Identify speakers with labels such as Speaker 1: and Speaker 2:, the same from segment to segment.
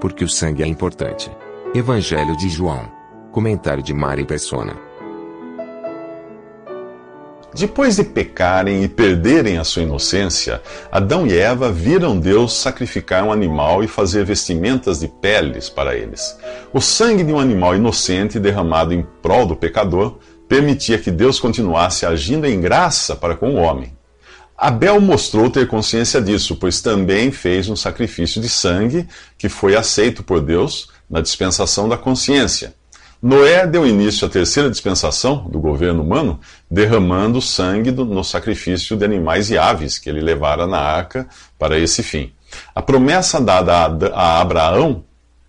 Speaker 1: Porque o sangue é importante. Evangelho de João. Comentário de Mari Persona.
Speaker 2: Depois de pecarem e perderem a sua inocência, Adão e Eva viram Deus sacrificar um animal e fazer vestimentas de peles para eles. O sangue de um animal inocente derramado em prol do pecador permitia que Deus continuasse agindo em graça para com o homem. Abel mostrou ter consciência disso, pois também fez um sacrifício de sangue que foi aceito por Deus na dispensação da consciência. Noé deu início à terceira dispensação do governo humano, derramando sangue no sacrifício de animais e aves que ele levara na arca para esse fim. A promessa dada a Abraão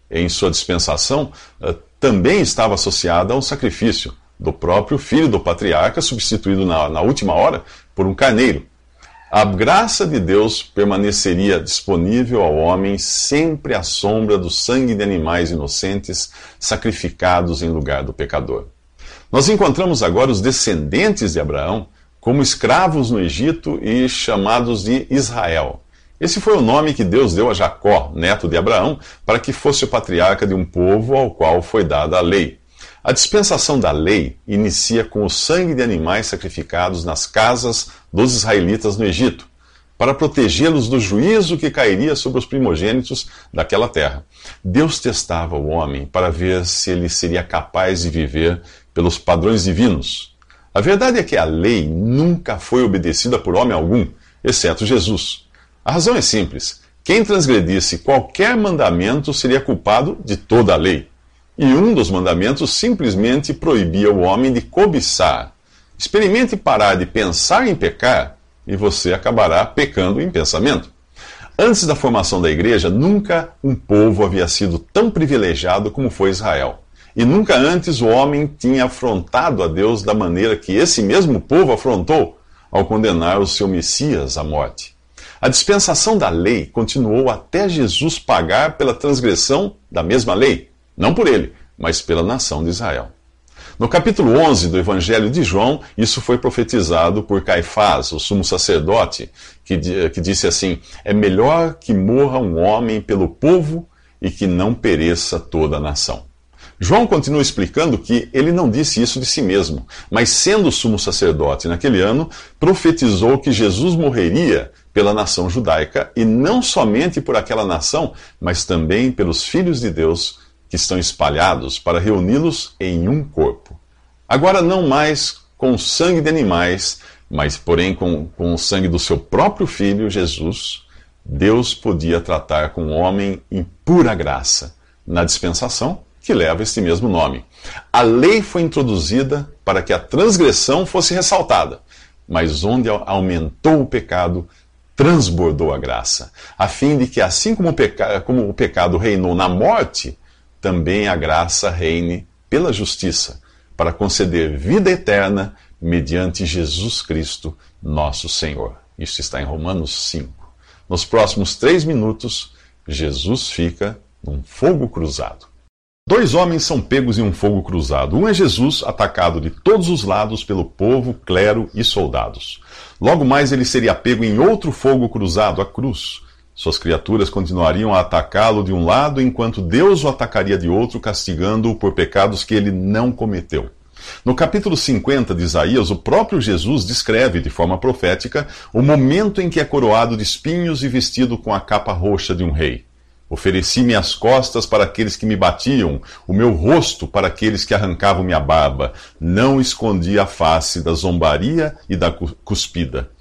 Speaker 2: em sua dispensação eh, também estava associada a um sacrifício do próprio filho do patriarca, substituído na, na última hora por um carneiro. A graça de Deus permaneceria disponível ao homem sempre à sombra do sangue de animais inocentes sacrificados em lugar do pecador. Nós encontramos agora os descendentes de Abraão como escravos no Egito e chamados de Israel. Esse foi o nome que Deus deu a Jacó, neto de Abraão, para que fosse o patriarca de um povo ao qual foi dada a lei. A dispensação da lei inicia com o sangue de animais sacrificados nas casas dos israelitas no Egito, para protegê-los do juízo que cairia sobre os primogênitos daquela terra. Deus testava o homem para ver se ele seria capaz de viver pelos padrões divinos. A verdade é que a lei nunca foi obedecida por homem algum, exceto Jesus. A razão é simples: quem transgredisse qualquer mandamento seria culpado de toda a lei. E um dos mandamentos simplesmente proibia o homem de cobiçar. Experimente parar de pensar em pecar e você acabará pecando em pensamento. Antes da formação da igreja, nunca um povo havia sido tão privilegiado como foi Israel. E nunca antes o homem tinha afrontado a Deus da maneira que esse mesmo povo afrontou ao condenar o seu Messias à morte. A dispensação da lei continuou até Jesus pagar pela transgressão da mesma lei. Não por ele, mas pela nação de Israel. No capítulo 11 do Evangelho de João, isso foi profetizado por Caifás, o sumo sacerdote, que, que disse assim: É melhor que morra um homem pelo povo e que não pereça toda a nação. João continua explicando que ele não disse isso de si mesmo, mas sendo sumo sacerdote naquele ano, profetizou que Jesus morreria pela nação judaica e não somente por aquela nação, mas também pelos filhos de Deus que estão espalhados para reuni-los em um corpo. Agora, não mais com sangue de animais, mas, porém, com, com o sangue do seu próprio filho, Jesus, Deus podia tratar com o homem em pura graça, na dispensação que leva este mesmo nome. A lei foi introduzida para que a transgressão fosse ressaltada, mas onde aumentou o pecado, transbordou a graça, a fim de que, assim como o, peca como o pecado reinou na morte, também a graça reine pela justiça, para conceder vida eterna mediante Jesus Cristo, nosso Senhor. Isso está em Romanos 5. Nos próximos três minutos, Jesus fica num fogo cruzado. Dois homens são pegos em um fogo cruzado. Um é Jesus, atacado de todos os lados pelo povo, clero e soldados. Logo mais ele seria pego em outro fogo cruzado, a cruz. Suas criaturas continuariam a atacá-lo de um lado, enquanto Deus o atacaria de outro, castigando-o por pecados que ele não cometeu. No capítulo 50 de Isaías, o próprio Jesus descreve de forma profética o momento em que é coroado de espinhos e vestido com a capa roxa de um rei. Ofereci-me as costas para aqueles que me batiam, o meu rosto para aqueles que arrancavam minha barba. Não escondi a face da zombaria e da cuspida.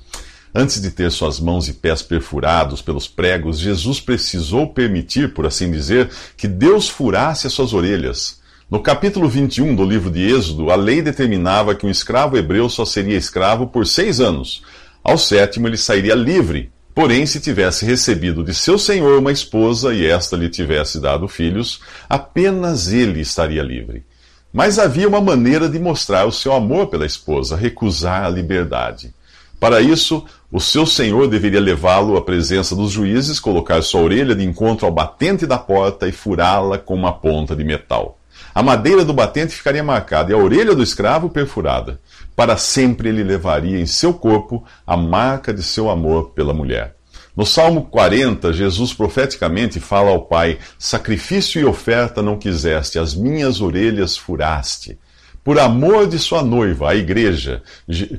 Speaker 2: Antes de ter suas mãos e pés perfurados pelos pregos, Jesus precisou permitir, por assim dizer, que Deus furasse as suas orelhas. No capítulo 21 do livro de Êxodo, a lei determinava que um escravo hebreu só seria escravo por seis anos. Ao sétimo, ele sairia livre, Porém, se tivesse recebido de seu senhor uma esposa e esta lhe tivesse dado filhos, apenas ele estaria livre. Mas havia uma maneira de mostrar o seu amor pela esposa, recusar a liberdade. Para isso, o seu senhor deveria levá-lo à presença dos juízes, colocar sua orelha de encontro ao batente da porta e furá-la com uma ponta de metal. A madeira do batente ficaria marcada e a orelha do escravo perfurada. Para sempre ele levaria em seu corpo a marca de seu amor pela mulher. No Salmo 40, Jesus profeticamente fala ao Pai: Sacrifício e oferta não quiseste, as minhas orelhas furaste. Por amor de sua noiva, a igreja,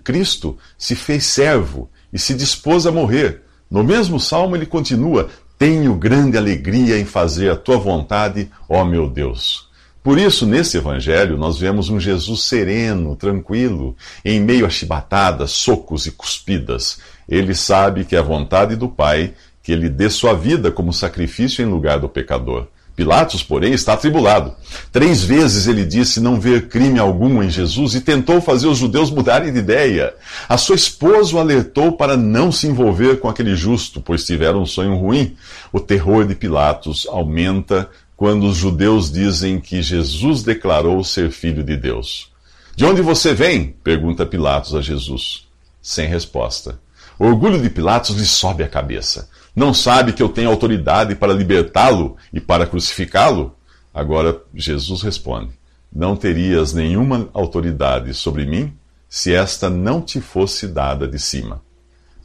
Speaker 2: Cristo se fez servo e se dispôs a morrer. No mesmo salmo ele continua: Tenho grande alegria em fazer a tua vontade, ó meu Deus. Por isso, nesse evangelho, nós vemos um Jesus sereno, tranquilo, em meio a chibatadas, socos e cuspidas. Ele sabe que é a vontade do Pai que ele dê sua vida como sacrifício em lugar do pecador. Pilatos, porém, está atribulado. Três vezes ele disse não ver crime algum em Jesus e tentou fazer os judeus mudarem de ideia. A sua esposa o alertou para não se envolver com aquele justo, pois tiveram um sonho ruim. O terror de Pilatos aumenta quando os judeus dizem que Jesus declarou ser filho de Deus. De onde você vem? pergunta Pilatos a Jesus. Sem resposta. O orgulho de Pilatos lhe sobe a cabeça. Não sabe que eu tenho autoridade para libertá-lo e para crucificá-lo? Agora Jesus responde: Não terias nenhuma autoridade sobre mim se esta não te fosse dada de cima.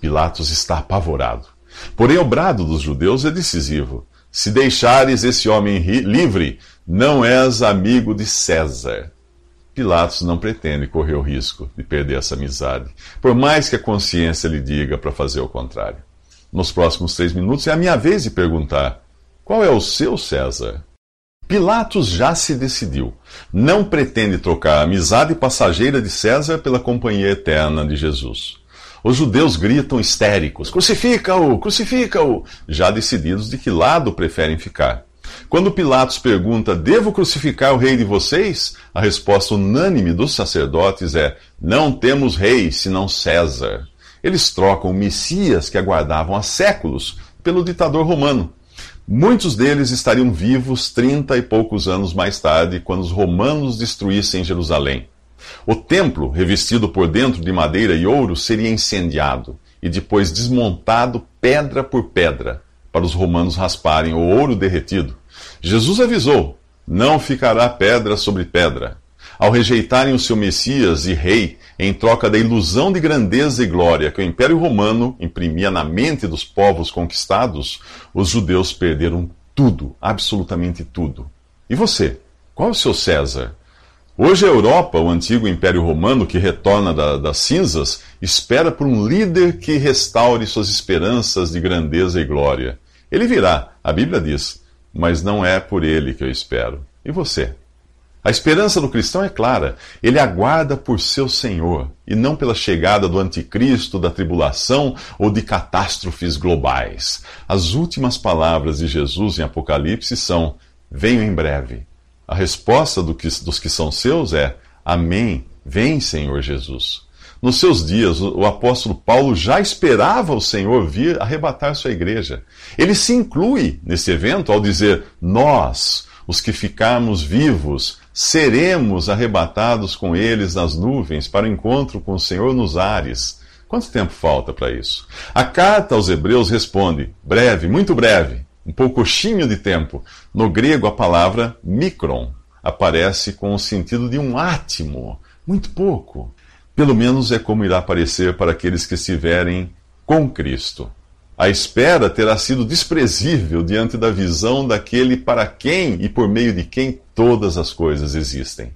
Speaker 2: Pilatos está apavorado. Porém, o brado dos judeus é decisivo. Se deixares esse homem livre, não és amigo de César. Pilatos não pretende correr o risco de perder essa amizade, por mais que a consciência lhe diga para fazer o contrário nos próximos três minutos, é a minha vez de perguntar: qual é o seu César? Pilatos já se decidiu. Não pretende trocar a amizade passageira de César pela companhia eterna de Jesus. Os judeus gritam histéricos: crucifica-o, crucifica-o, já decididos de que lado preferem ficar. Quando Pilatos pergunta: Devo crucificar o rei de vocês? A resposta unânime dos sacerdotes é: Não temos rei senão César. Eles trocam o Messias que aguardavam há séculos pelo ditador romano. Muitos deles estariam vivos trinta e poucos anos mais tarde, quando os romanos destruíssem Jerusalém. O templo, revestido por dentro de madeira e ouro, seria incendiado e depois desmontado pedra por pedra, para os romanos rasparem o ouro derretido. Jesus avisou: não ficará pedra sobre pedra. Ao rejeitarem o seu Messias e Rei, em troca da ilusão de grandeza e glória que o Império Romano imprimia na mente dos povos conquistados, os judeus perderam tudo, absolutamente tudo. E você? Qual é o seu César? Hoje a Europa, o antigo Império Romano que retorna da, das cinzas, espera por um líder que restaure suas esperanças de grandeza e glória. Ele virá, a Bíblia diz, mas não é por ele que eu espero. E você? A esperança do cristão é clara. Ele aguarda por seu Senhor e não pela chegada do anticristo, da tribulação ou de catástrofes globais. As últimas palavras de Jesus em Apocalipse são: Venho em breve. A resposta do que, dos que são seus é: Amém. Vem, Senhor Jesus. Nos seus dias, o apóstolo Paulo já esperava o Senhor vir arrebatar sua igreja. Ele se inclui nesse evento ao dizer: Nós, os que ficarmos vivos, seremos arrebatados com eles nas nuvens para o encontro com o Senhor nos ares. Quanto tempo falta para isso? A carta aos Hebreus responde: breve, muito breve, um poucochinho de tempo. No grego, a palavra micron aparece com o sentido de um átimo, muito pouco. Pelo menos é como irá aparecer para aqueles que estiverem com Cristo. A espera terá sido desprezível diante da visão daquele para quem e por meio de quem todas as coisas existem.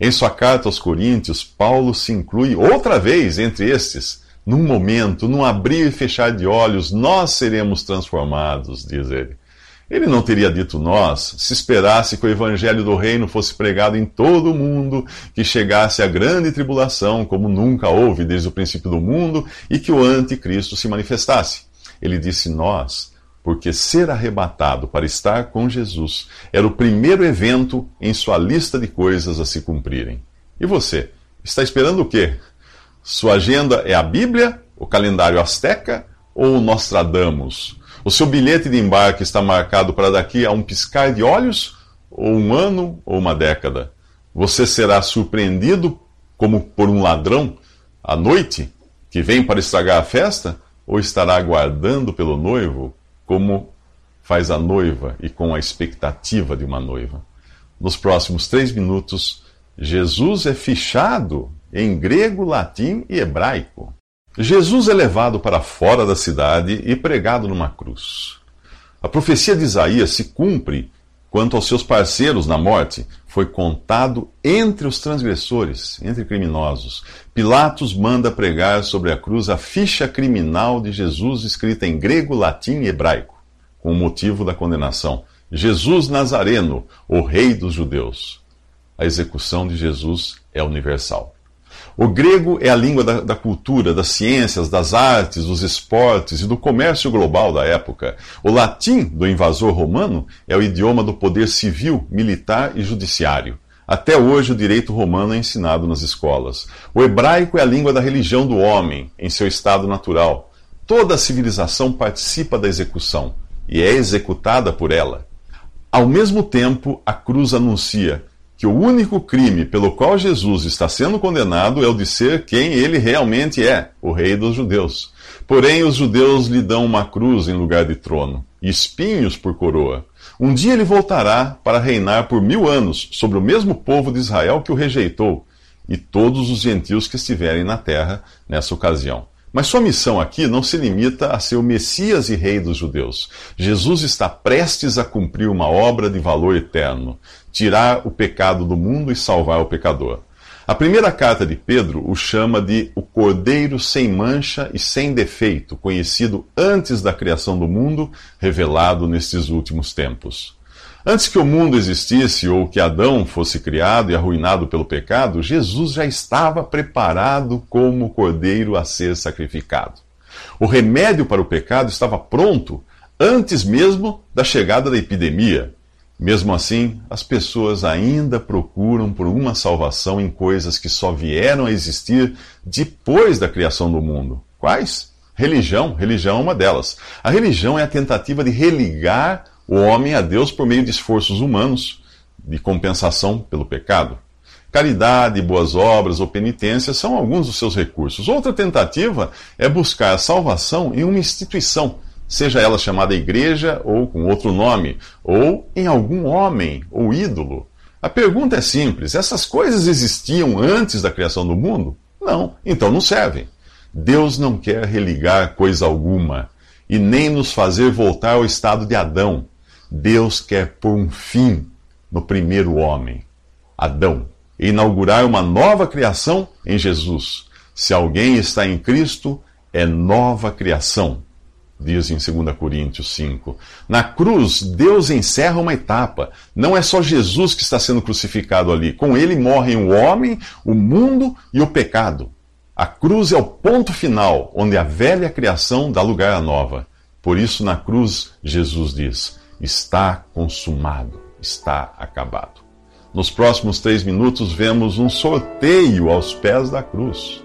Speaker 2: Em sua carta aos Coríntios, Paulo se inclui outra vez entre estes. Num momento, num abrir e fechar de olhos, nós seremos transformados, diz ele. Ele não teria dito nós se esperasse que o evangelho do reino fosse pregado em todo o mundo, que chegasse a grande tribulação, como nunca houve desde o princípio do mundo, e que o anticristo se manifestasse. Ele disse nós, porque ser arrebatado para estar com Jesus era o primeiro evento em sua lista de coisas a se cumprirem. E você? Está esperando o quê? Sua agenda é a Bíblia, o calendário asteca ou Nostradamus? O seu bilhete de embarque está marcado para daqui a um piscar de olhos, ou um ano, ou uma década? Você será surpreendido como por um ladrão à noite que vem para estragar a festa? Ou estará aguardando pelo noivo como faz a noiva e com a expectativa de uma noiva? Nos próximos três minutos, Jesus é fichado em grego, latim e hebraico. Jesus é levado para fora da cidade e pregado numa cruz. A profecia de Isaías se cumpre quanto aos seus parceiros na morte. Foi contado entre os transgressores, entre criminosos. Pilatos manda pregar sobre a cruz a ficha criminal de Jesus escrita em grego, latim e hebraico, com o motivo da condenação. Jesus Nazareno, o Rei dos Judeus. A execução de Jesus é universal. O grego é a língua da, da, cultura, das ciências, das artes, dos esportes e do comércio global da época. O latim do invasor romano é o idioma do poder civil, militar e judiciário. Até hoje, o direito romano é ensinado nas escolas. O hebraico é a língua da religião do homem, em seu estado natural. Toda a civilização participa da execução e é executada por ela. Ao mesmo tempo, a cruz anuncia que o único crime pelo qual Jesus está sendo condenado é o de ser quem ele realmente é, o Rei dos Judeus. Porém, os judeus lhe dão uma cruz em lugar de trono, e espinhos por coroa. Um dia ele voltará para reinar por mil anos sobre o mesmo povo de Israel que o rejeitou, e todos os gentios que estiverem na terra nessa ocasião. Mas sua missão aqui não se limita a ser o Messias e Rei dos judeus. Jesus está prestes a cumprir uma obra de valor eterno, tirar o pecado do mundo e salvar o pecador. A primeira carta de Pedro o chama de o Cordeiro sem mancha e sem defeito, conhecido antes da criação do mundo, revelado nestes últimos tempos. Antes que o mundo existisse ou que Adão fosse criado e arruinado pelo pecado, Jesus já estava preparado como cordeiro a ser sacrificado. O remédio para o pecado estava pronto antes mesmo da chegada da epidemia. Mesmo assim, as pessoas ainda procuram por uma salvação em coisas que só vieram a existir depois da criação do mundo. Quais? Religião. Religião é uma delas. A religião é a tentativa de religar o homem a Deus por meio de esforços humanos de compensação pelo pecado. Caridade, boas obras ou penitência são alguns dos seus recursos. Outra tentativa é buscar a salvação em uma instituição, seja ela chamada igreja ou com outro nome, ou em algum homem ou ídolo. A pergunta é simples: essas coisas existiam antes da criação do mundo? Não, então não servem. Deus não quer religar coisa alguma e nem nos fazer voltar ao estado de Adão. Deus quer pôr um fim no primeiro homem, Adão, e inaugurar uma nova criação em Jesus. Se alguém está em Cristo, é nova criação, diz em 2 Coríntios 5. Na cruz, Deus encerra uma etapa. Não é só Jesus que está sendo crucificado ali. Com ele morrem o homem, o mundo e o pecado. A cruz é o ponto final, onde a velha criação dá lugar à nova. Por isso, na cruz, Jesus diz: está consumado, está acabado. Nos próximos três minutos, vemos um sorteio aos pés da cruz.